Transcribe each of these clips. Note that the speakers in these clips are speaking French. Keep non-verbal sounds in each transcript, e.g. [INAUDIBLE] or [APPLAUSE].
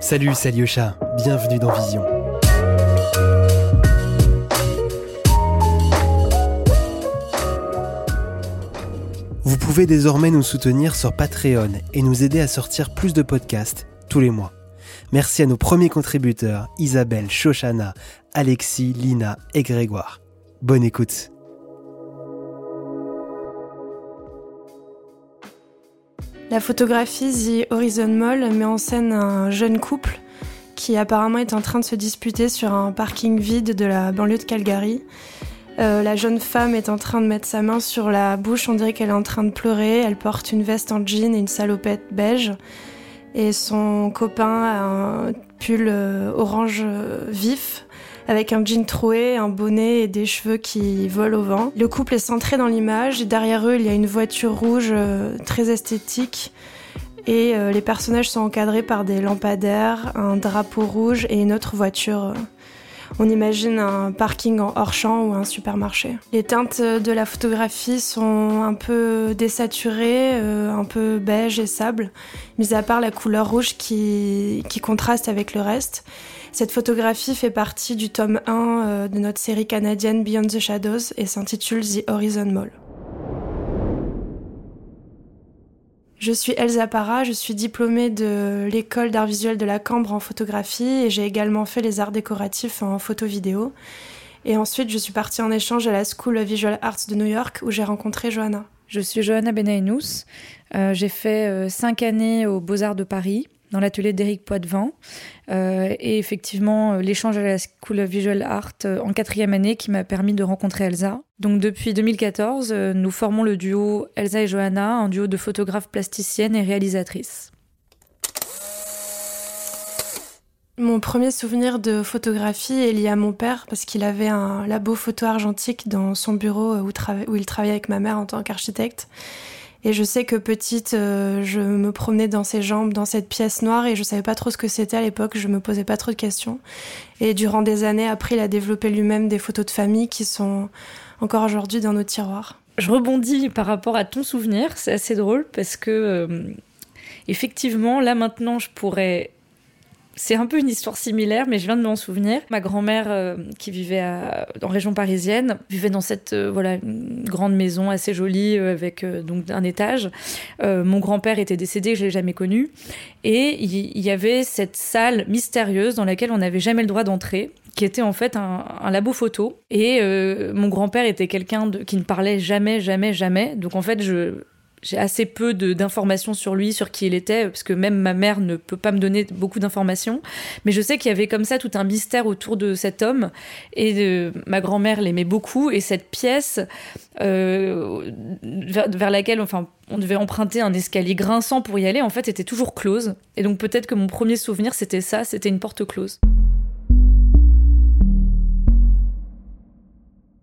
Salut, Salyosha, bienvenue dans Vision. Vous pouvez désormais nous soutenir sur Patreon et nous aider à sortir plus de podcasts tous les mois. Merci à nos premiers contributeurs, Isabelle, Shoshana, Alexis, Lina et Grégoire. Bonne écoute. La photographie The Horizon Mall met en scène un jeune couple qui apparemment est en train de se disputer sur un parking vide de la banlieue de Calgary. Euh, la jeune femme est en train de mettre sa main sur la bouche, on dirait qu'elle est en train de pleurer. Elle porte une veste en jean et une salopette beige. Et son copain a un pull euh, orange euh, vif avec un jean troué, un bonnet et des cheveux qui volent au vent. Le couple est centré dans l'image. Derrière eux, il y a une voiture rouge très esthétique. Et les personnages sont encadrés par des lampadaires, un drapeau rouge et une autre voiture on imagine un parking en hors-champ ou un supermarché. Les teintes de la photographie sont un peu désaturées, euh, un peu beige et sable, mis à part la couleur rouge qui, contraste avec le reste. Cette photographie fait partie du tome 1 euh, de notre série canadienne Beyond the Shadows et s'intitule The Horizon Mall. Je suis Elsa Parra, je suis diplômée de l'école d'art visuel de la Cambre en photographie et j'ai également fait les arts décoratifs en photo-vidéo. Et ensuite, je suis partie en échange à la School of Visual Arts de New York où j'ai rencontré Johanna. Je suis Johanna Benainous. Euh, j'ai fait euh, cinq années aux Beaux-Arts de Paris dans l'atelier d'Éric Poitvin. Euh, et effectivement, euh, l'échange à la School of Visual Art euh, en quatrième année qui m'a permis de rencontrer Elsa. Donc depuis 2014, nous formons le duo Elsa et Johanna, un duo de photographes plasticiennes et réalisatrices. Mon premier souvenir de photographie est lié à mon père parce qu'il avait un labo photo argentique dans son bureau où, où il travaillait avec ma mère en tant qu'architecte. Et je sais que petite, euh, je me promenais dans ses jambes, dans cette pièce noire, et je savais pas trop ce que c'était à l'époque. Je me posais pas trop de questions. Et durant des années, après, il a développé lui-même des photos de famille qui sont encore aujourd'hui dans nos tiroirs. Je rebondis par rapport à ton souvenir. C'est assez drôle parce que euh, effectivement, là maintenant, je pourrais c'est un peu une histoire similaire, mais je viens de m'en souvenir. Ma grand-mère, euh, qui vivait en région parisienne, vivait dans cette euh, voilà une grande maison assez jolie euh, avec donc un étage. mon grand-père était décédé, je l'ai jamais connu, et il y, avait cette salle mystérieuse dans laquelle on n'avait jamais le droit d'entrer qui était en fait un, un labo photo. Et mon grand-père était quelqu'un qui ne parlait jamais, jamais, jamais. Donc en fait, je, j'ai assez peu d'informations sur lui, sur qui il était, parce que même ma mère ne peut pas me donner beaucoup d'informations. Mais je sais qu'il y avait comme ça tout un mystère autour de cet homme. Et ma grand-mère l'aimait beaucoup. Et cette pièce euh, vers, laquelle enfin, on devait emprunter un escalier grinçant pour y aller, en fait, était toujours close. Et donc peut-être que mon premier souvenir, c'était ça, c'était une porte close.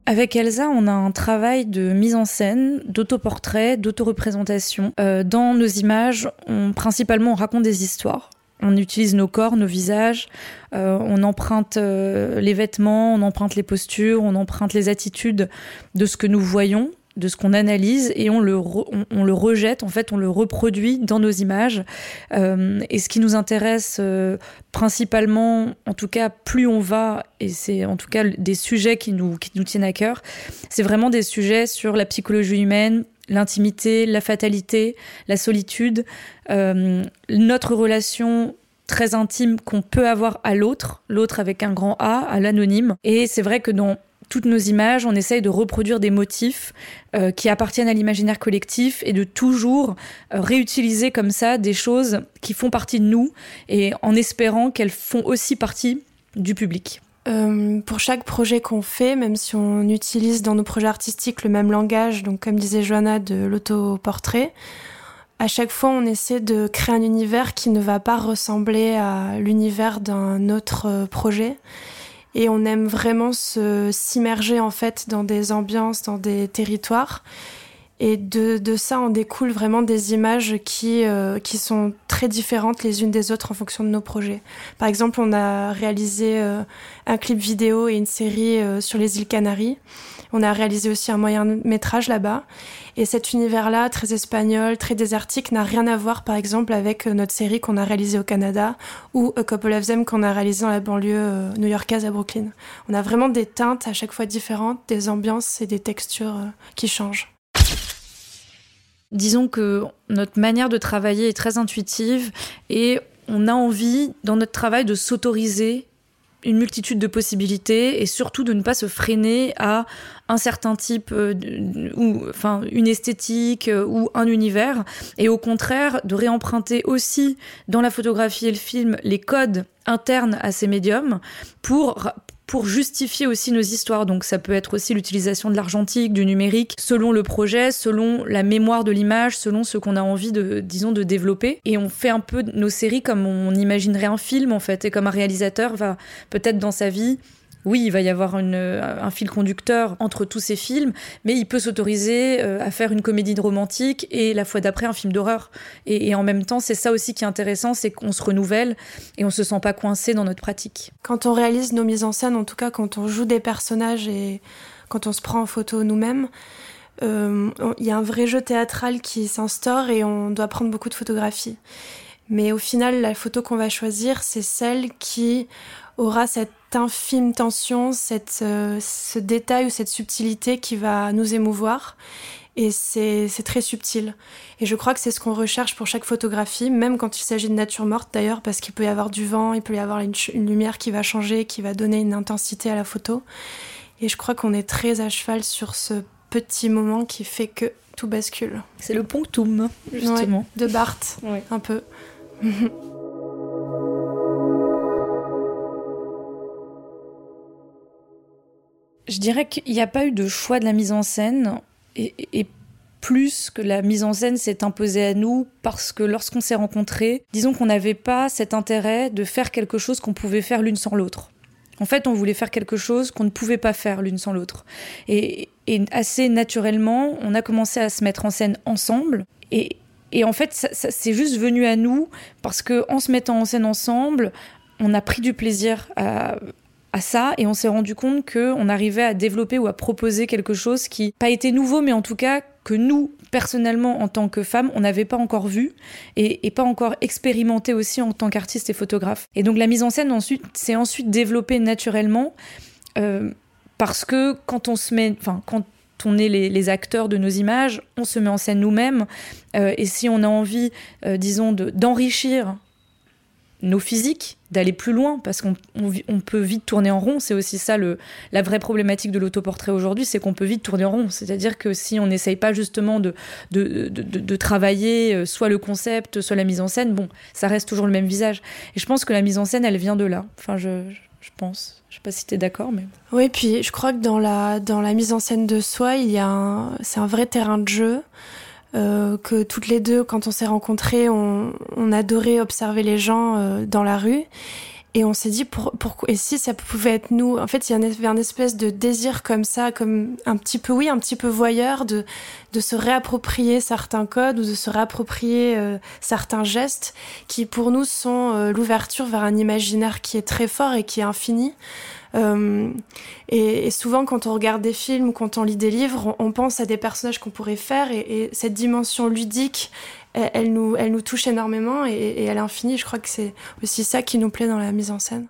Avec Elsa, on a un travail de mise en scène, d'autoportrait, d'autoreprésentation. Euh, dans nos images, on, principalement, on raconte des histoires. On utilise nos corps, nos visages, euh, on emprunte euh, les vêtements, on emprunte les postures, on emprunte les attitudes de ce que nous voyons, de ce qu'on analyse et on le, on, le rejette, en fait, on le reproduit dans nos images. Euh, et ce qui nous intéresse euh, principalement, en tout cas, plus on va, et c'est en tout cas des sujets qui nous, qui nous tiennent à cœur, c'est vraiment des sujets sur la psychologie humaine, l'intimité, la fatalité, la solitude, euh, notre relation très intime qu'on peut avoir à l'autre, l'autre avec un grand A, à l'anonyme. Et c'est vrai que dans toutes nos images, on essaye de reproduire des motifs euh, qui appartiennent à l'imaginaire collectif et de toujours euh, réutiliser comme ça des choses qui font partie de nous et en espérant qu'elles font aussi partie du public. Euh, pour chaque projet qu'on fait, même si on utilise dans nos projets artistiques le même langage, donc comme disait Joanna de l'autoportrait, à chaque fois on essaie de créer un univers qui ne va pas ressembler à l'univers d'un autre projet et on aime vraiment se s'immerger en fait dans des ambiances, dans des territoires. Et de, ça, on découle vraiment des images qui, euh, qui sont très différentes les unes des autres en fonction de nos projets. Par exemple, on a réalisé euh, un clip vidéo et une série euh, sur les îles Canaries. On a réalisé aussi un moyen métrage là-bas. Et cet univers-là, très espagnol, très désertique, n'a rien à voir, par exemple, avec notre série qu'on a réalisée au Canada ou A Couple of Them qu'on a réalisé dans la banlieue new-yorkaise à Brooklyn. On a vraiment des teintes à chaque fois différentes, des ambiances et des textures qui changent. Disons que notre manière de travailler est très intuitive et on a envie, dans notre travail, de s'autoriser une multitude de possibilités et surtout de ne pas se freiner à un certain type euh, ou enfin une esthétique euh, ou un univers et au contraire de réemprunter aussi dans la photographie et le film les codes internes à ces médiums pour pour justifier aussi nos histoires. Donc ça peut être aussi l'utilisation de l'argentique, du numérique, selon le projet, selon la mémoire de l'image, selon ce qu'on a envie de, disons, de développer. Et on fait un peu nos séries comme on imaginerait un film en fait, et comme un réalisateur va peut-être dans sa vie oui, il va y avoir un fil conducteur entre tous ces films, mais il peut s'autoriser euh, à faire une comédie romantique et la fois d'après un film d'horreur. Et, en même temps, c'est ça aussi qui est intéressant, c'est qu'on se renouvelle et on se sent pas coincé dans notre pratique. Quand on réalise nos mises en scène, en tout cas quand on joue des personnages et quand on se prend en photo nous-mêmes, euh, il y a un vrai jeu théâtral qui s'instaure et on doit prendre beaucoup de photographies. Mais au final, la photo qu'on va choisir, c'est celle qui aura cette infime tension, cette, euh, ce détail ou cette subtilité qui va nous émouvoir. Et c'est très subtil. Et je crois que c'est ce qu'on recherche pour chaque photographie, même quand il s'agit de nature morte d'ailleurs, parce qu'il peut y avoir du vent, il peut y avoir une, lumière qui va changer, qui va donner une intensité à la photo. Et je crois qu'on est très à cheval sur ce petit moment qui fait que tout bascule. C'est le ponctum, justement. de Barthes, un peu. [LAUGHS] Je dirais qu'il n'y a pas eu de choix de la mise en scène et, plus que la mise en scène s'est imposée à nous parce que lorsqu'on s'est rencontrés, disons qu'on n'avait pas cet intérêt de faire quelque chose qu'on pouvait faire l'une sans l'autre. En fait, on voulait faire quelque chose qu'on ne pouvait pas faire l'une sans l'autre. Et, assez naturellement, on a commencé à se mettre en scène ensemble. Et, en fait, ça, c'est juste venu à nous parce que en se mettant en scène ensemble, on a pris du plaisir à, à ça et on s'est rendu compte qu'on arrivait à développer ou à proposer quelque chose qui pas été nouveau mais en tout cas que nous personnellement en tant que femmes on n'avait pas encore vu et, pas encore expérimenté aussi en tant qu'artiste et photographe et donc la mise en scène ensuite s'est ensuite développée naturellement euh, parce que quand on se met enfin quand on est les, acteurs de nos images, on se met en scène nous-mêmes. Euh, et si on a envie, euh, disons, d'enrichir nos physiques, d'aller plus loin, parce qu'on on, peut vite tourner en rond. C'est aussi ça le, la vraie problématique de l'autoportrait aujourd'hui, c'est qu'on peut vite tourner en rond. C'est-à-dire que si on n'essaye pas justement de, de, de, de, travailler euh, soit le concept, soit la mise en scène, bon, ça reste toujours le même visage. Et je pense que la mise en scène, elle vient de là. Enfin, je, je pense. Je sais pas si tu es d'accord, mais... Oui, puis je crois que dans la, dans la mise en scène de soi, il y a c'est un vrai terrain de jeu. Euh, que toutes les deux, quand on s'est rencontrés, on, on, adorait observer les gens euh, dans la rue. Et on s'est dit, pour, et si ça pouvait être nous? En fait, il y avait un espèce de désir comme ça, comme un petit peu, oui, un petit peu voyeur, de, de se réapproprier certains codes ou de se réapproprier euh, certains gestes qui, pour nous, sont l'ouverture vers un imaginaire qui est très fort et qui est infini. Euh, et, souvent, quand on regarde des films ou quand on lit des livres, on, pense à des personnages qu'on pourrait faire et, cette dimension ludique, elle, nous, elle nous touche énormément et, et elle est infinie. Je crois que c'est aussi ça qui nous plaît dans la mise en scène.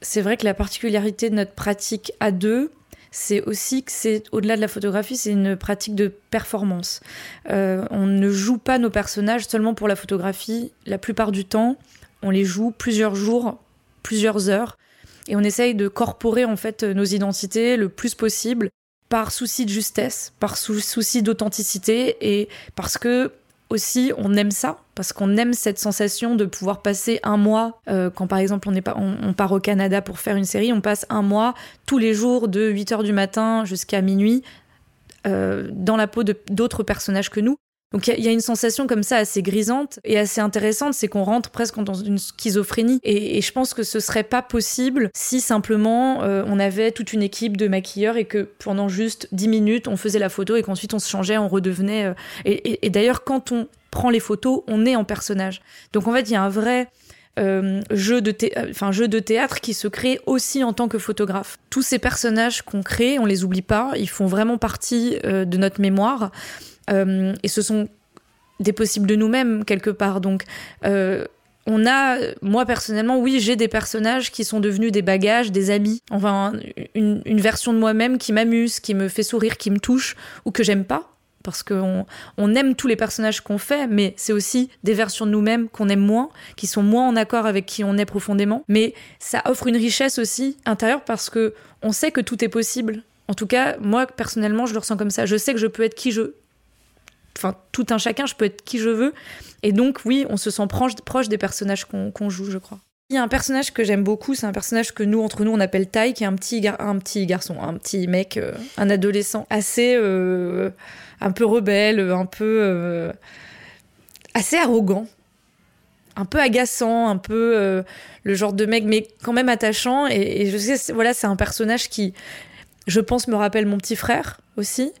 C'est vrai que la particularité de notre pratique à deux, c'est aussi que c'est au-delà de la photographie, c'est une pratique de performance. Euh, on ne joue pas nos personnages seulement pour la photographie. La plupart du temps, on les joue plusieurs jours, plusieurs heures, et on essaye de corporer en fait nos identités le plus possible par souci de justesse, par souci d'authenticité et parce que aussi on aime ça parce qu'on aime cette sensation de pouvoir passer un mois euh, quand par exemple on, est on, part au Canada pour faire une série on passe un mois tous les jours de 8 heures du matin jusqu'à minuit euh, dans la peau d'autres personnages que nous donc il y, a une sensation comme ça assez grisante et assez intéressante, c'est qu'on rentre presque dans une schizophrénie. Et, je pense que ce serait pas possible si simplement euh, on avait toute une équipe de maquilleurs et que pendant juste 10 minutes on faisait la photo et qu'ensuite on se changeait, on redevenait. Euh, et, d'ailleurs quand on prend les photos, on est en personnage. Donc en fait il y a un vrai jeu, de enfin, jeu de théâtre qui se crée aussi en tant que photographe. Tous ces personnages qu'on crée, on les oublie pas, ils font vraiment partie de notre mémoire. Et ce sont des possibles de nous-mêmes quelque part. Donc on a, moi personnellement, oui, j'ai des personnages qui sont devenus des bagages, des amis. Enfin, une, version de moi-même qui m'amuse, qui me fait sourire, qui me touche, ou que j'aime pas. Parce qu'on on aime tous les personnages qu'on fait, mais c'est aussi des versions de nous-mêmes qu'on aime moins, qui sont moins en accord avec qui on est profondément. Mais ça offre une richesse aussi intérieure parce que on sait que tout est possible. En tout cas, moi personnellement, je le ressens comme ça. Je sais que je peux être qui je enfin tout un chacun, je peux être qui je veux. Et donc oui, on se sent proche, des personnages qu'on joue, je crois. Il y a un personnage que j'aime beaucoup, c'est un personnage que nous, entre nous, on appelle Tai, qui est un petit, un petit garçon, un petit mec, euh, un adolescent, assez euh, un peu rebelle, un peu euh, assez arrogant, un peu agaçant, un peu le genre de mec, mais quand même attachant. Et je sais, voilà, c'est un personnage qui, je pense, me rappelle mon petit frère aussi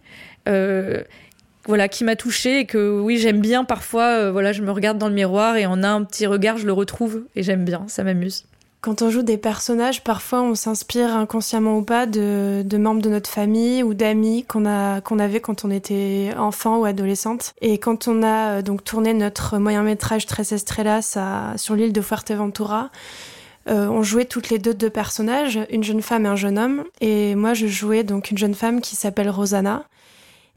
voilà, qui m'a touchée et que oui, j'aime bien parfois, euh, voilà, je me regarde dans le miroir et en un petit regard, je le retrouve et j'aime bien, ça m'amuse. Quand on joue des personnages, parfois on s'inspire inconsciemment ou pas de, membres de notre famille ou d'amis qu'on a qu'on avait quand on était enfant ou adolescente. Et quand on a euh, donc tourné notre moyen métrage Tres Estrellas sur l'île de Fuerteventura, euh, on jouait toutes les deux deux personnages, une jeune femme et un jeune homme. Et moi, je jouais donc une jeune femme qui s'appelle Rosanna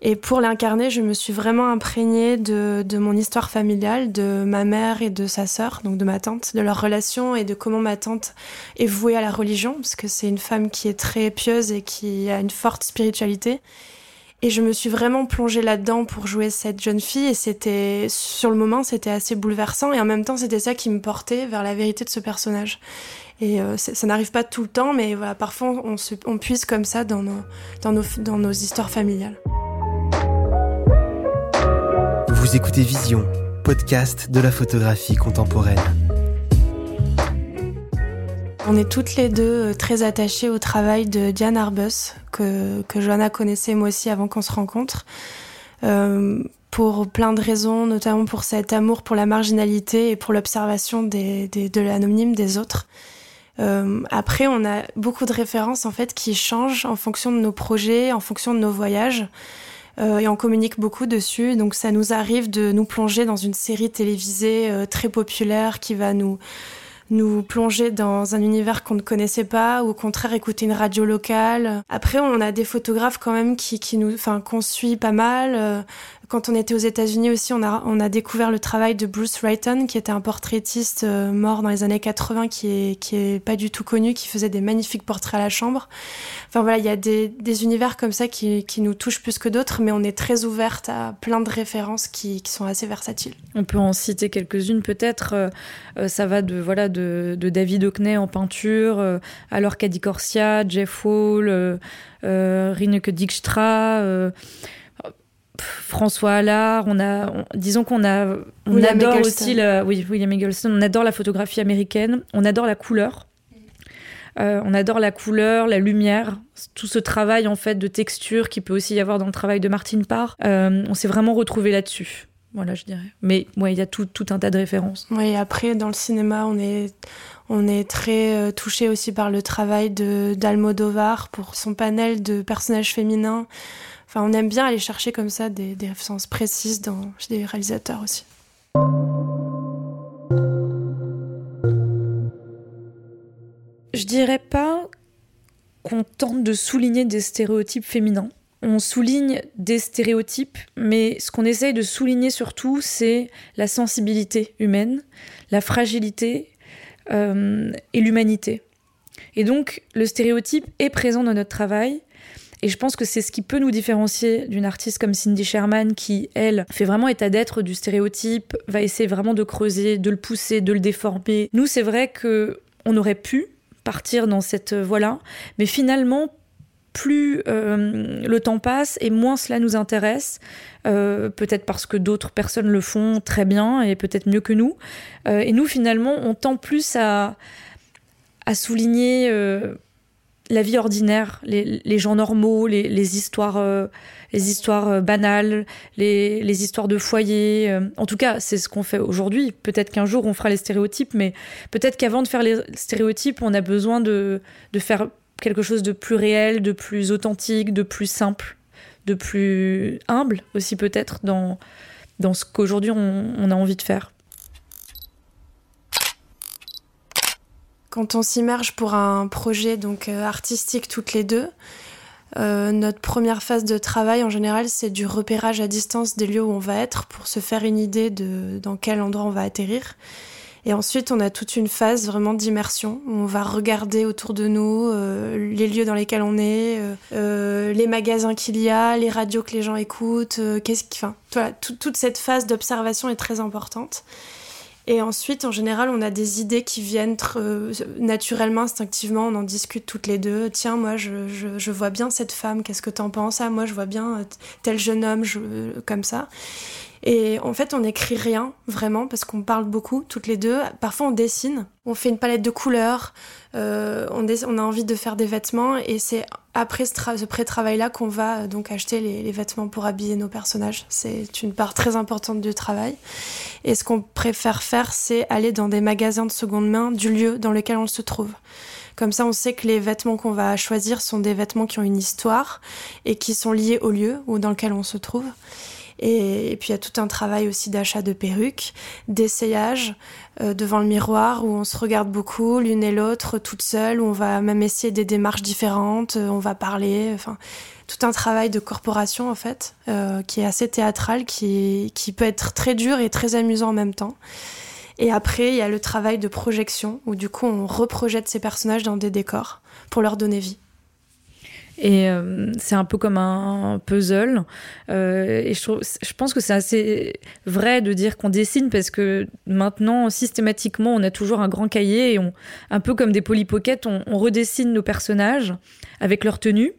et pour l'incarner, je me suis vraiment imprégnée de, de, mon histoire familiale, de ma mère et de sa sœur, donc de ma tante, de leur relation et de comment ma tante est vouée à la religion, parce que c'est une femme qui est très pieuse et qui a une forte spiritualité. Et je me suis vraiment plongée là-dedans pour jouer cette jeune fille et c'était, sur le moment, c'était assez bouleversant et en même temps, c'était ça qui me portait vers la vérité de ce personnage. Et euh, ça n'arrive pas tout le temps, mais voilà, parfois on, se, on puise comme ça dans nos, dans nos, dans nos histoires familiales. Vous écoutez Vision, podcast de la photographie contemporaine. On est toutes les deux euh, très attachées au travail de Diane Arbus, que, que Johanna connaissait moi aussi avant qu'on se rencontre. Euh, pour plein de raisons, notamment pour cet amour pour la marginalité et pour l'observation des, de l'anonyme des autres. Euh, après, on a beaucoup de références en fait qui changent en fonction de nos projets, en fonction de nos voyages. Euh, et on communique beaucoup dessus. Donc ça nous arrive de nous plonger dans une série télévisée euh, très populaire qui va nous nous plonger dans un univers qu'on ne connaissait pas ou au contraire écouter une radio locale. Après, on a des photographes quand même qui, qui nous, enfin, qu'on suit pas mal. Euh, quand on était aux États-Unis aussi, on a, découvert le travail de Bruce Wrighton, qui était un portraitiste euh, mort dans les années 80, qui est, pas du tout connu, qui faisait des magnifiques portraits à la chambre. Enfin voilà, il y a des, univers comme ça qui, nous touchent plus que d'autres, mais on est très ouverte à plein de références qui, sont assez versatiles. On peut en citer quelques-unes peut-être. Euh, euh, ça va de voilà de, David Hockney en peinture, à Lorca Corsia, Jeff euh, Rineke Dijkstra. François Allard, on a, disons qu'on a, on adore aussi la, oui, William Eggleston, on adore la photographie américaine, on adore la couleur, euh, on adore la couleur, la lumière, tout ce travail en fait de texture qui peut aussi y avoir dans le travail de Martine Parr. Euh, on s'est vraiment retrouvé là-dessus. Voilà, je dirais. Mais ouais, il y a tout, tout, un tas de références. Oui, après, dans le cinéma, on est, on est très euh, touché aussi par le travail de d'Almodovar pour son panel de personnages féminins. Enfin, on aime bien aller chercher comme ça des, références précises dans, chez des réalisateurs aussi. Je dirais pas qu'on tente de souligner des stéréotypes féminins. On souligne des stéréotypes, mais ce qu'on essaye de souligner surtout, c'est la sensibilité humaine, la fragilité euh, et l'humanité. Et donc, le stéréotype est présent dans notre travail, et je pense que c'est ce qui peut nous différencier d'une artiste comme Cindy Sherman qui, elle, fait vraiment état d'être du stéréotype, va essayer vraiment de creuser, de le pousser, de le déformer. Nous, c'est vrai que on aurait pu partir dans cette voie-là, mais finalement, plus euh, le temps passe et moins cela nous intéresse, euh, peut-être parce que d'autres personnes le font très bien et peut-être mieux que nous. Euh, et nous, finalement, on tend plus à, à souligner la vie ordinaire, les, gens normaux, les, histoires, les histoires euh, banales, les, histoires de foyer. En tout cas, c'est ce qu'on fait aujourd'hui. Peut-être qu'un jour on fera les stéréotypes, mais peut-être qu'avant de faire les stéréotypes, on a besoin de, de faire quelque chose de plus réel, de plus authentique, de plus simple, de plus humble aussi peut-être dans, dans ce qu'aujourd'hui on, a envie de faire. Quand on s'immerge pour un projet donc euh, artistique toutes les deux, euh, notre première phase de travail en général c'est du repérage à distance des lieux où on va être pour se faire une idée de dans quel endroit on va atterrir. Et ensuite, on a toute une phase vraiment d'immersion où on va regarder autour de nous euh, les lieux dans lesquels on est, les magasins qu'il y a, les radios que les gens écoutent. Qu'est-ce qui, enfin, toute cette phase d'observation est très importante. Et ensuite, en général, on a des idées qui viennent naturellement, instinctivement, on en discute toutes les deux. Tiens, moi, je, vois bien cette femme, qu'est-ce que t'en penses? Ah, moi, je vois bien tel jeune homme, je, comme ça. Et en fait, on n'écrit rien vraiment parce qu'on parle beaucoup toutes les deux. Parfois, on dessine, on fait une palette de couleurs, euh, on, a envie de faire des vêtements et c'est après ce, pré-travail-là qu'on va euh, donc acheter les, les, vêtements pour habiller nos personnages. C'est une part très importante du travail. Et ce qu'on préfère faire, c'est aller dans des magasins de seconde main du lieu dans lequel on se trouve. Comme ça, on sait que les vêtements qu'on va choisir sont des vêtements qui ont une histoire et qui sont liés au lieu ou dans lequel on se trouve. Et, puis il y a tout un travail aussi d'achat de perruques, d'essayage euh, devant le miroir où on se regarde beaucoup l'une et l'autre toute seule, où on va même essayer des démarches différentes, euh, on va parler, enfin tout un travail de corporation en fait, euh, qui est assez théâtral, qui, qui peut être très dur et très amusant en même temps. Et après, il y a le travail de projection, où du coup on reprojette ces personnages dans des décors pour leur donner vie. Et euh, c'est un peu comme un, puzzle. Euh, et je, je, pense que c'est assez vrai de dire qu'on dessine parce que maintenant, systématiquement, on a toujours un grand cahier et un peu comme des polypockets, on, redessine nos personnages avec leur tenue.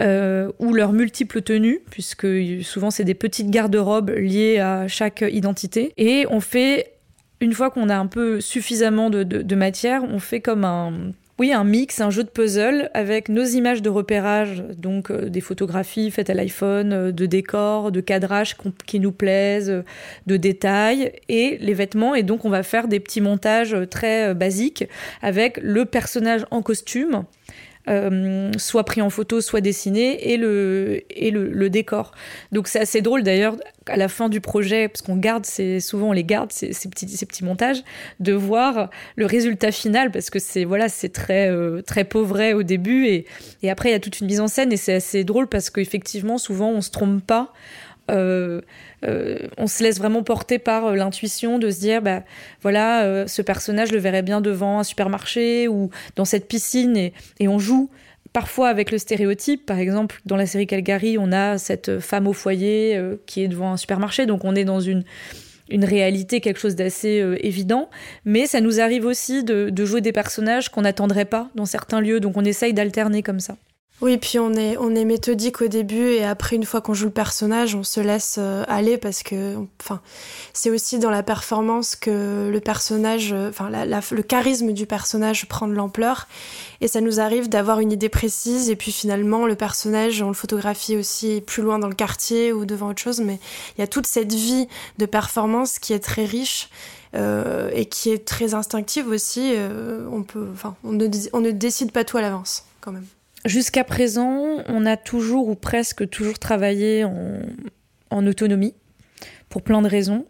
Euh, ou leurs multiples tenues, puisque souvent c'est des petites garde-robes liées à chaque identité. Et on fait, une fois qu'on a un peu suffisamment de matière, on fait comme un oui, un mix, un jeu de puzzle avec nos images de repérage, donc euh, des photographies faites à l'iPhone, euh, de décors, de cadrages qui nous plaisent, euh, de détails et les vêtements. Et donc on va faire des petits montages très basiques avec le personnage en costume euh, soit pris en photo, soit dessiné, et le, et le, décor. Donc c'est assez drôle d'ailleurs, à la fin du projet, parce qu'on garde, souvent on les garde, ces, petits, ces petits montages, de voir le résultat final, parce que c'est voilà, très, euh, très pauvret au début, et, et après il y a toute une mise en scène, et c'est assez drôle parce qu'effectivement, souvent on se trompe pas. Euh, euh, on se laisse vraiment porter par euh, l'intuition de se dire, bah voilà, euh, ce personnage le verrait bien devant un supermarché ou dans cette piscine et, on joue parfois avec le stéréotype. Par exemple, dans la série Calgary, on a cette femme au foyer qui est devant un supermarché, donc on est dans une une réalité, quelque chose d'assez évident, mais ça nous arrive aussi de, de jouer des personnages qu'on n'attendrait pas dans certains lieux, donc on essaye d'alterner comme ça. Oui, puis on est, on est méthodique au début et après, une fois qu'on joue le personnage, on se laisse euh, aller parce que, enfin, c'est aussi dans la performance que le personnage, euh, enfin, le charisme du personnage prend de l'ampleur et ça nous arrive d'avoir une idée précise et puis finalement, le personnage, on le photographie aussi plus loin dans le quartier ou devant autre chose, mais il y a toute cette vie de performance qui est très riche euh, et qui est très instinctive aussi. on peut, enfin, on ne décide pas tout à l'avance quand même. Jusqu'à présent, on a toujours ou presque toujours travaillé en, autonomie pour plein de raisons.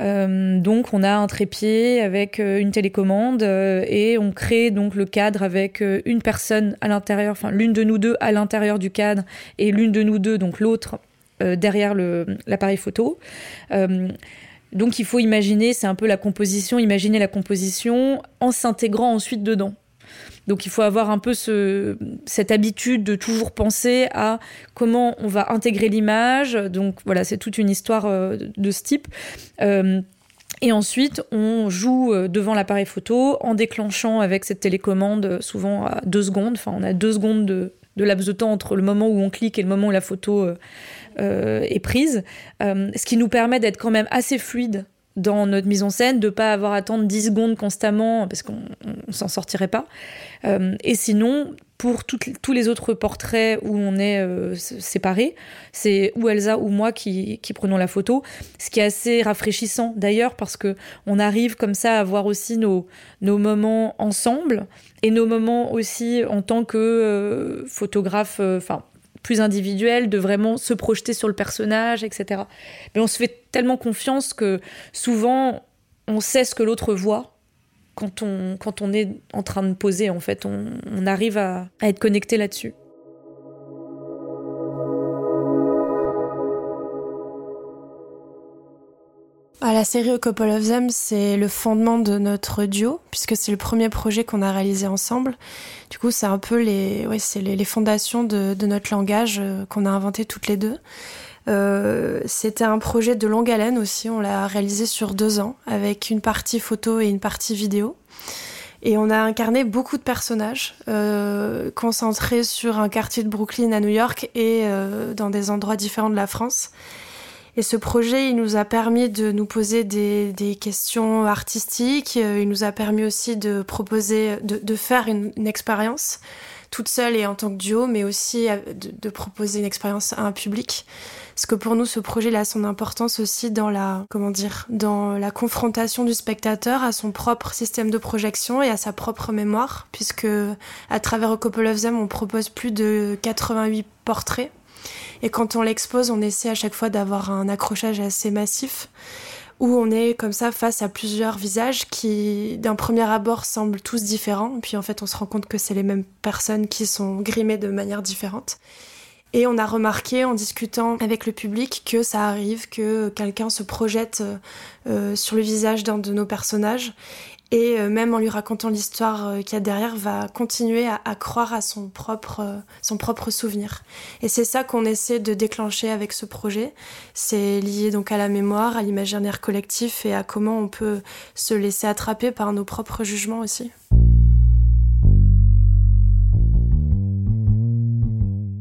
Euh, donc on a un trépied avec euh, une télécommande euh, et on crée donc le cadre avec une personne à l'intérieur, enfin l'une de nous deux à l'intérieur du cadre et l'une de nous deux, donc l'autre, derrière l'appareil photo. donc il faut imaginer, c'est un peu la composition, imaginer la composition en s'intégrant ensuite dedans. Donc il faut avoir un peu ce, cette habitude de toujours penser à comment on va intégrer l'image. Donc voilà, c'est toute une histoire euh, de ce type. Euh, et ensuite, on joue euh, devant l'appareil photo en déclenchant avec cette télécommande souvent à deux secondes. Enfin, on a deux secondes de, de laps de temps entre le moment où on clique et le moment où la photo est prise. ce qui nous permet d'être quand même assez fluide dans notre mise en scène, de pas avoir à attendre 10 secondes constamment, parce qu'on s'en sortirait pas. Euh, et sinon, pour tous les autres portraits où on est euh, séparés, c'est ou Elsa ou moi qui, prenons la photo, ce qui est assez rafraîchissant d'ailleurs parce que on arrive comme ça à voir aussi nos, nos moments ensemble et nos moments aussi en tant que euh, photographe, enfin plus individuel, de vraiment se projeter sur le personnage, etc. Mais on se fait tellement confiance que souvent on sait ce que l'autre voit quand on, quand on est en train de poser, en fait. On, arrive à, à être connecté là-dessus. La série A Couple of Them, c'est le fondement de notre duo, puisque c'est le premier projet qu'on a réalisé ensemble. Du coup, c'est un peu les, ouais, c'est les, fondations de, notre langage euh, qu'on a inventé toutes les deux. Euh, c'était un projet de longue haleine aussi, on l'a réalisé sur deux ans, avec une partie photo et une partie vidéo. Et on a incarné beaucoup de personnages, euh, concentrés sur un quartier de Brooklyn à New York et dans des endroits différents de la France. Et ce projet, il nous a permis de nous poser des, des questions artistiques. Euh, il nous a permis aussi de proposer, de, de faire une, expérience toute seule et en tant que duo, mais aussi euh, de, de proposer une expérience à un public. Parce que pour nous, ce projet il a son importance aussi dans la, comment dire, dans la confrontation du spectateur à son propre système de projection et à sa propre mémoire, puisque à travers Them, on propose plus de 88 portraits et quand on l'expose, on essaie à chaque fois d'avoir un accrochage assez massif où on est comme ça face à plusieurs visages qui, d'un premier abord, semblent tous différents. Puis en fait, on se rend compte que c'est les mêmes personnes qui sont grimées de manière différente. Et on a remarqué en discutant avec le public que ça arrive que quelqu'un se projette euh, sur le visage d'un de nos personnages et euh, même en lui racontant l'histoire euh, qu'il y a derrière, va continuer à, croire à son propre, euh, son propre souvenir. Et c'est ça qu'on essaie de déclencher avec ce projet. C'est lié donc à la mémoire, à l'imaginaire collectif et à comment on peut se laisser attraper par nos propres jugements aussi.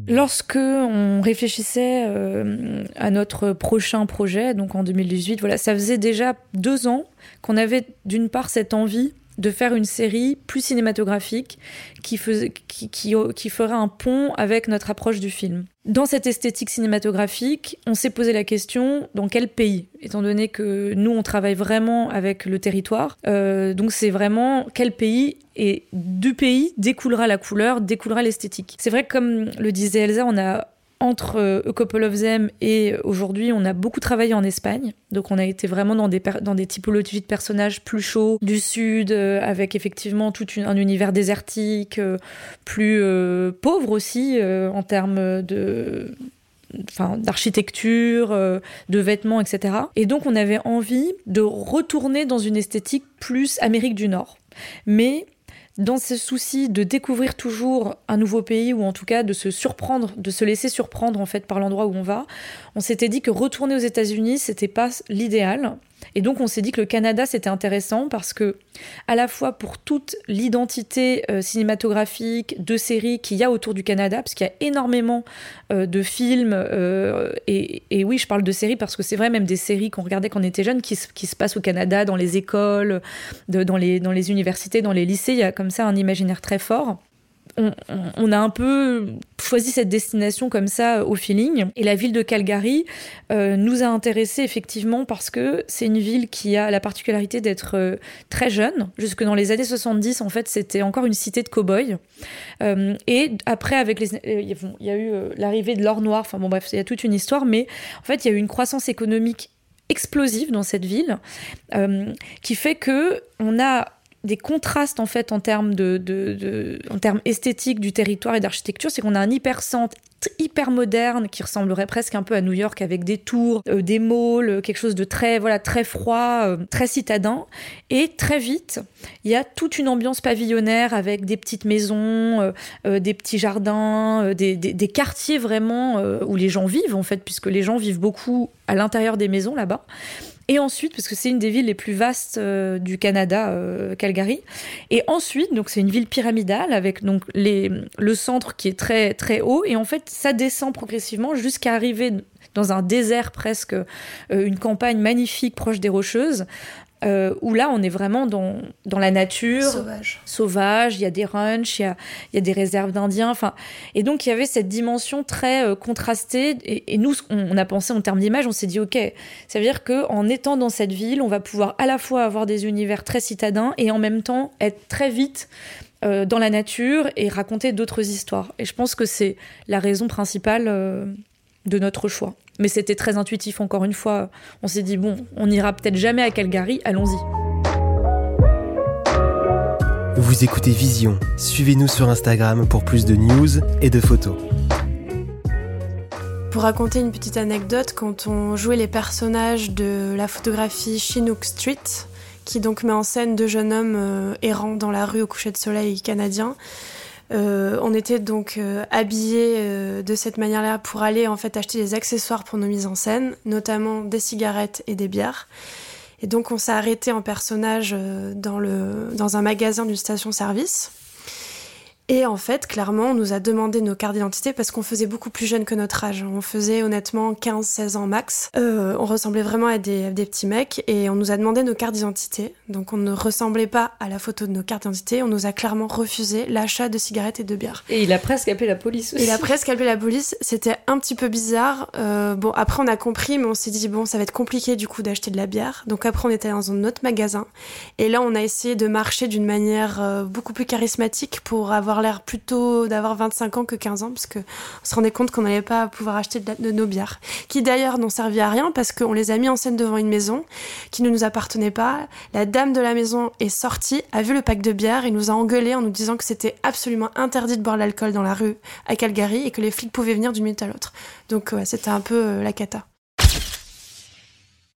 Lorsque on réfléchissait à notre prochain projet, donc en 2018, voilà, ça faisait déjà deux ans qu'on avait d'une part cette envie de faire une série plus cinématographique qui, faisait, qui, qui, ferait un pont avec notre approche du film. Dans cette esthétique cinématographique, on s'est posé la question dans quel pays, étant donné que nous on travaille vraiment avec le territoire. Euh, donc c'est vraiment quel pays et du pays découlera la couleur, découlera l'esthétique. C'est vrai que comme le disait Elsa, on a entre euh, A Couple of Them et aujourd'hui, on a beaucoup travaillé en Espagne. Donc, on a été vraiment dans des, dans typologies de personnages plus chauds, du sud, euh, avec effectivement tout un univers désertique, euh, plus pauvre aussi en termes de enfin d'architecture, de vêtements, etc. Et donc on avait envie de retourner dans une esthétique plus Amérique du Nord. Mais dans ce souci de découvrir toujours un nouveau pays ou en tout cas de se surprendre, de se laisser surprendre en fait par l'endroit où on va, on s'était dit que retourner aux États-Unis, c'était pas l'idéal et donc on s'est dit que le Canada c'était intéressant parce que à la fois pour toute l'identité euh, cinématographique de séries qu'il y a autour du Canada, parce qu'il y a énormément euh, de films euh, et, oui je parle de séries parce que c'est vrai même des séries qu'on regardait quand on était jeune qui, qui, se passent au Canada dans les écoles, dans, les, dans les universités, dans les lycées, il y a comme ça un imaginaire très fort on, a un peu choisi cette destination comme ça au feeling. Et la ville de Calgary euh, nous a intéressés effectivement parce que c'est une ville qui a la particularité d'être euh, très jeune. Jusque dans les années 70, en fait, c'était encore une cité de cow-boys. Euh, et après, avec les, il y a eu l'arrivée de l'or noir. Enfin bon, bref, il y a toute une histoire. Mais en fait, il y a eu une croissance économique explosive dans cette ville qui fait que on a des contrastes en fait en termes de, en termes esthétiques du territoire et d'architecture, c'est qu'on a un hypercentre hyper moderne qui ressemblerait presque un peu à New York avec des tours, euh, des malls, euh, quelque chose de très voilà très froid, euh, très citadin. Et très vite, il y a toute une ambiance pavillonnaire avec des petites maisons, des petits jardins, des, des, des, quartiers vraiment où les gens vivent en fait, puisque les gens vivent beaucoup à l'intérieur des maisons là-bas. Et ensuite, parce que c'est une des villes les plus vastes euh, du Canada, euh, Calgary. Et ensuite, donc c'est une ville pyramidale avec donc le centre qui est très très haut. Et en fait, ça descend progressivement jusqu'à arriver dans un désert presque, euh, une campagne magnifique proche des Rocheuses, euh, où là, on est vraiment dans, dans la nature. Sauvage. Sauvage, il y a des ranchs, il y a, y a des réserves d'Indiens. Enfin, et donc, il y avait cette dimension très euh, contrastée. Et, et nous, on, on a pensé en termes d'image, on s'est dit, OK, ça veut dire qu'en étant dans cette ville, on va pouvoir à la fois avoir des univers très citadins et en même temps être très vite euh, dans la nature et raconter d'autres histoires. Et je pense que c'est la raison principale de notre choix. Mais c'était très intuitif, encore une fois. On s'est dit, bon, on n'ira peut-être jamais à Calgary, allons-y. Vous écoutez Vision. Suivez-nous sur Instagram pour plus de news et de photos. Pour raconter une petite anecdote, quand on jouait les personnages de la photographie Chinook Street, qui donc met en scène deux jeunes hommes euh, errant dans la rue au coucher de soleil canadien, euh, on était donc euh, habillés euh, de cette manière-là pour aller en fait acheter des accessoires pour nos mises en scène, notamment des cigarettes et des bières. Et donc on s'est arrêté en personnage euh, dans, le, dans un magasin d'une station-service. Et en fait, clairement, on nous a demandé nos cartes d'identité parce qu'on faisait beaucoup plus jeune que notre âge. On faisait honnêtement 15-16 ans max. Euh, on ressemblait vraiment à des, des, petits mecs et on nous a demandé nos cartes d'identité. Donc on ne ressemblait pas à la photo de nos cartes d'identité. On nous a clairement refusé l'achat de cigarettes et de bières. Et il a presque appelé la police aussi. Il a presque appelé la police. C'était un petit peu bizarre. Euh, bon, après on a compris, mais on s'est dit bon, ça va être compliqué du coup d'acheter de la bière. Donc après on était dans un autre magasin. Et là on a essayé de marcher d'une manière euh, beaucoup plus charismatique pour avoir l'air plutôt d'avoir 25 ans que 15 ans, parce qu'on se rendait compte qu'on n'allait pas pouvoir acheter de, nos bières, qui d'ailleurs n'ont servi à rien parce qu'on les a mis en scène devant une maison qui ne nous appartenait pas. La dame de la maison est sortie, a vu le pack de bières et nous a engueulé en nous disant que c'était absolument interdit de boire l'alcool dans la rue à Calgary et que les flics pouvaient venir d'une minute à l'autre. Donc c'était un peu euh, la cata.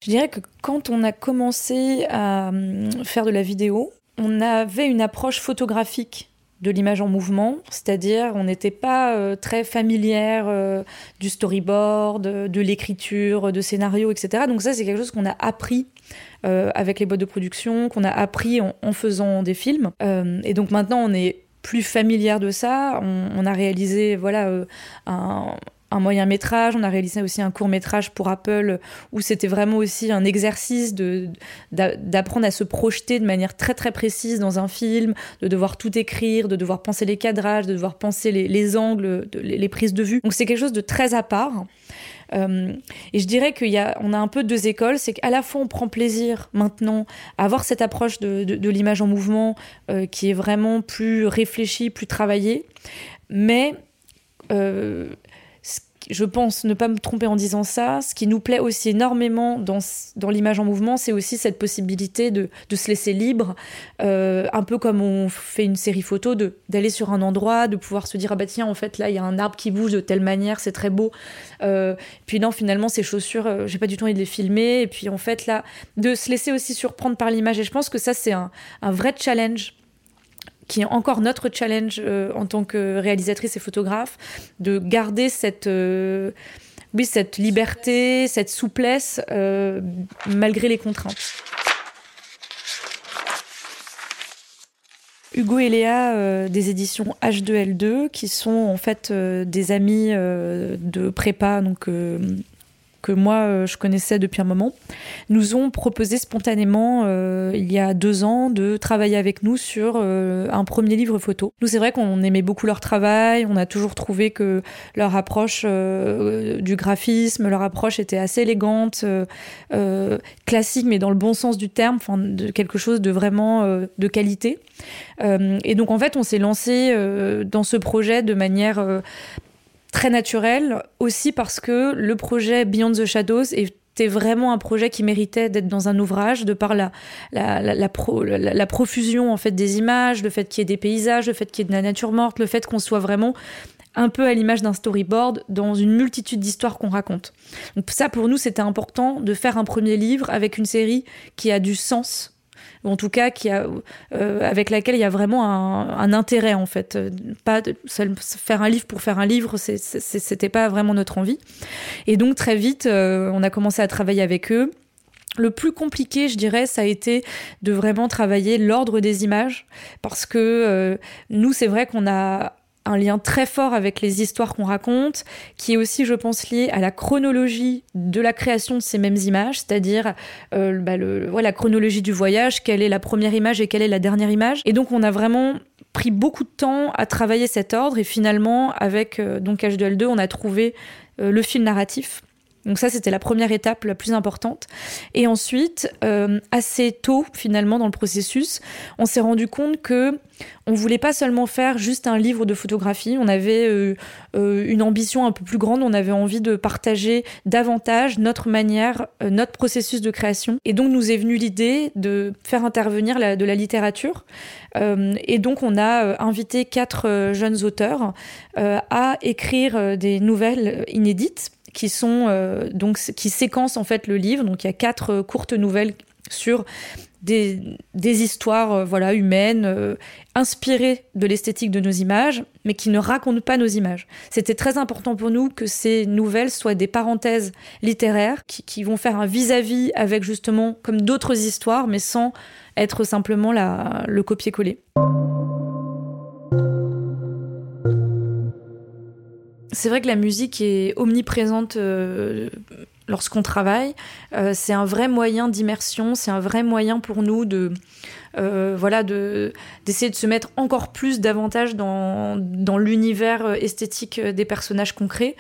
Je dirais que quand on a commencé à hum, faire de la vidéo, on avait une approche photographique de l'image en mouvement, c'est-à-dire on n'était pas euh, très familière euh, du storyboard, de, l'écriture, de scénario, etc. Donc ça c'est quelque chose qu'on a appris euh, avec les boîtes de production, qu'on a appris en, faisant des films. Et donc maintenant on est plus familière de ça. On, on a réalisé voilà un un moyen métrage, on a réalisé aussi un court métrage pour Apple où c'était vraiment aussi un exercice de d'apprendre à se projeter de manière très très précise dans un film, de devoir tout écrire, de devoir penser les cadrages, de devoir penser les, les angles, les, prises de vue. Donc c'est quelque chose de très à part. Euh, et je dirais y a, on a un peu deux écoles, c'est qu'à la fois on prend plaisir maintenant à avoir cette approche de, de, de l'image en mouvement euh, qui est vraiment plus réfléchie, plus travaillée, mais euh, je pense ne pas me tromper en disant ça. Ce qui nous plaît aussi énormément dans, dans l'image en mouvement, c'est aussi cette possibilité de, de se laisser libre, euh, un peu comme on fait une série photo, d'aller sur un endroit, de pouvoir se dire ah bah tiens en fait là il y a un arbre qui bouge de telle manière, c'est très beau. Euh, puis non finalement ces chaussures, euh, j'ai pas du tout envie de les filmer. Et puis en fait là de se laisser aussi surprendre par l'image. Et je pense que ça c'est un, un vrai challenge qui est encore notre challenge euh, en tant que réalisatrice et photographe, de garder cette, euh, oui, cette liberté, cette souplesse, euh, malgré les contraintes. Hugo et Léa des éditions H2L2 qui sont en fait des amis de prépa donc que moi euh, je connaissais depuis un moment, nous ont proposé spontanément euh, il y a deux ans de travailler avec nous sur euh, un premier livre photo. Nous c'est vrai qu'on aimait beaucoup leur travail, on a toujours trouvé que leur approche du graphisme, leur approche était assez élégante, classique mais dans le bon sens du terme, enfin de quelque chose de vraiment de qualité. et donc en fait on s'est lancé dans ce projet de manière très naturel aussi parce que le projet Beyond the Shadows était vraiment un projet qui méritait d'être dans un ouvrage de par la, la, la, la, pro, la, la profusion en fait des images, le fait qu'il y ait des paysages, le fait qu'il y ait de la nature morte, le fait qu'on soit vraiment un peu à l'image d'un storyboard dans une multitude d'histoires qu'on raconte. Donc ça pour nous c'était important de faire un premier livre avec une série qui a du sens ou en tout cas euh, avec laquelle il y a vraiment un, intérêt en fait. Pas de, faire un livre pour faire un livre, c'était pas vraiment notre envie. Et donc très vite, euh, on a commencé à travailler avec eux. Le plus compliqué, je dirais, ça a été de vraiment travailler l'ordre des images, parce que euh, nous, c'est vrai qu'on a un lien très fort avec les histoires qu'on raconte, qui est aussi, je pense, lié à la chronologie de la création de ces mêmes images, c'est-à-dire euh, bah, la chronologie du voyage, quelle est la première image et quelle est la dernière image. Et donc, on a vraiment pris beaucoup de temps à travailler cet ordre, et finalement, avec euh, donc H2L2, on a trouvé euh, le fil narratif donc ça, c'était la première étape la plus importante. Et ensuite, euh, assez tôt finalement dans le processus, on s'est rendu compte que on voulait pas seulement faire juste un livre de photographie. On avait euh, euh, une ambition un peu plus grande. On avait envie de partager davantage notre manière, notre processus de création. Et donc nous est venue l'idée de faire intervenir de la littérature. et donc on a invité quatre jeunes auteurs à écrire des nouvelles inédites qui sont euh, donc qui séquencent en fait le livre. Donc il y a quatre euh, courtes nouvelles sur des, des histoires euh, voilà humaines inspirées de l'esthétique de nos images, mais qui ne racontent pas nos images. C'était très important pour nous que ces nouvelles soient des parenthèses littéraires qui, qui vont faire un vis-à-vis avec justement comme d'autres histoires, mais sans être simplement la, le copier-coller. C'est vrai que la musique est omniprésente euh, lorsqu'on travaille. Euh, c'est un vrai moyen d'immersion, c'est un vrai moyen pour nous de euh, voilà de d'essayer de se mettre encore plus davantage dans, dans l'univers esthétique des personnages concrets.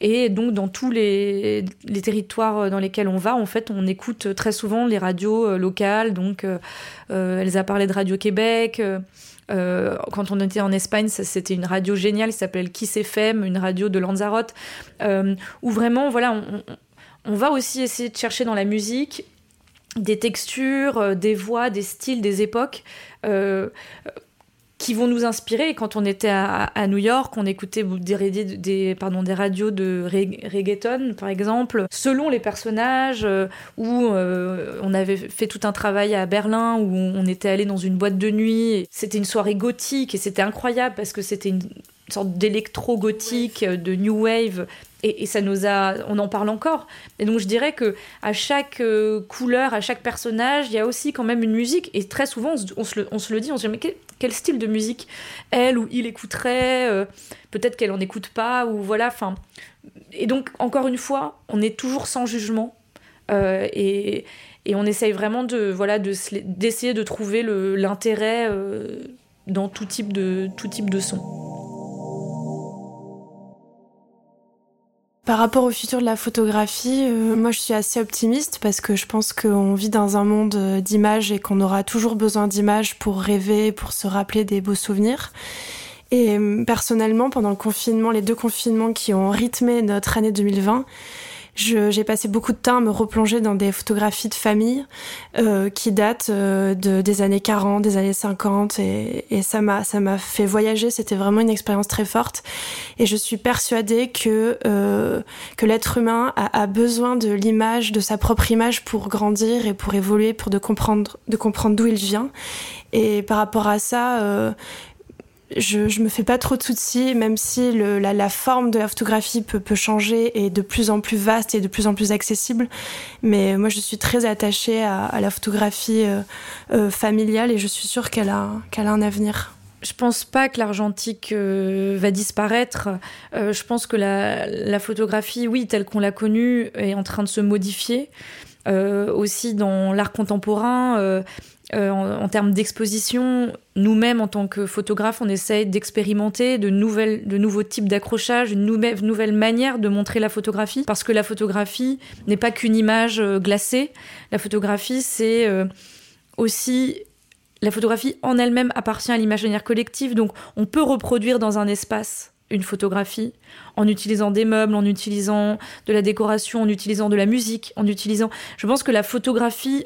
Et donc dans tous les, les, territoires dans lesquels on va, en fait, on écoute très souvent les radios locales. Donc, elle a parlé de Radio Québec. Euh, quand on était en Espagne, c'était une radio géniale qui s'appelle Kiss FM, une radio de Lanzarote, euh, où vraiment, voilà, on, va aussi essayer de chercher dans la musique des textures, euh, des voix, des styles, des époques qui vont nous inspirer. Quand on était à, New York, on écoutait des, radios de reggaeton, par exemple, selon les personnages, euh, où euh, on avait fait tout un travail à Berlin, où on était allé dans une boîte de nuit. C'était une soirée gothique et c'était incroyable parce que c'était une sorte d'électro-gothique, de new wave, et, ça nous a, on en parle encore. Et donc je dirais que à chaque euh, couleur, à chaque personnage, il y a aussi quand même une musique. Et très souvent, on se, on se le, dit, on se dit mais quel, style de musique elle ou il écouterait euh, Peut-être qu'elle en écoute pas ou voilà. Enfin, et donc encore une fois, on est toujours sans jugement euh, et, et, on essaye vraiment de voilà d'essayer de, trouver l'intérêt dans tout type de tout type de son. Par rapport au futur de la photographie, euh, moi je suis assez optimiste parce que je pense qu'on vit dans un monde euh, d'images et qu'on aura toujours besoin d'images pour rêver, pour se rappeler des beaux souvenirs. Et euh, personnellement, pendant le confinement, les deux confinements qui ont rythmé notre année 2020, j'ai passé beaucoup de temps à me replonger dans des photographies de famille euh, qui datent euh, de, des années 40, des années 50 et, et ça m'a ça m'a fait voyager. C'était vraiment une expérience très forte et je suis persuadée que euh, que l'être humain a, a, besoin de l'image, de sa propre image pour grandir et pour évoluer, pour de comprendre de comprendre d'où il vient. Et par rapport à ça, euh, je, je me fais pas trop de soucis, même si la, forme de la photographie peut, changer et de plus en plus vaste et de plus en plus accessible. Mais moi, je suis très attachée à, la photographie euh, euh, familiale et je suis sûre qu'elle a, un avenir. Je pense pas que l'argentique euh, va disparaître. Euh, je pense que la, photographie, oui, telle qu'on l'a connue, est en train de se modifier. Aussi dans l'art contemporain, euh, en, termes d'exposition, nous-mêmes en tant que photographes, on essaye d'expérimenter de, de nouveaux types d'accrochage, une nouvelle, manière de montrer la photographie, parce que la photographie n'est pas qu'une image glacée. La photographie, c'est aussi la photographie en elle-même appartient à l'imaginaire collectif, donc on peut reproduire dans un espace une photographie en utilisant des meubles, en utilisant de la décoration, en utilisant de la musique, en utilisant... Je pense que la photographie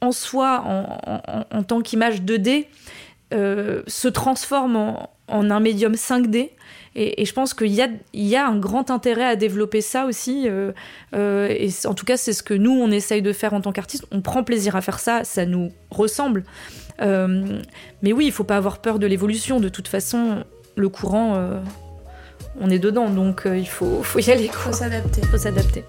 en soi, en, en, en tant qu'image 2D, euh, se transforme en, en, un médium 5D. Et, et je pense qu'il y a, il y a un grand intérêt à développer ça aussi. Euh, euh, et en tout cas, c'est ce que nous, on essaye de faire en tant qu'artiste. On prend plaisir à faire ça, ça nous ressemble. Euh, mais oui, il faut pas avoir peur de l'évolution. De toute façon, le courant on est dedans, donc il faut, faut y aller. Il faut s'adapter. faut s'adapter.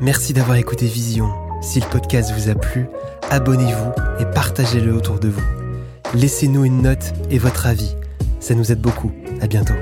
Merci d'avoir écouté Vision. Si le podcast vous a plu, abonnez-vous et partagez-le autour de vous. Laissez-nous une note et votre avis. Ça nous aide beaucoup. À bientôt.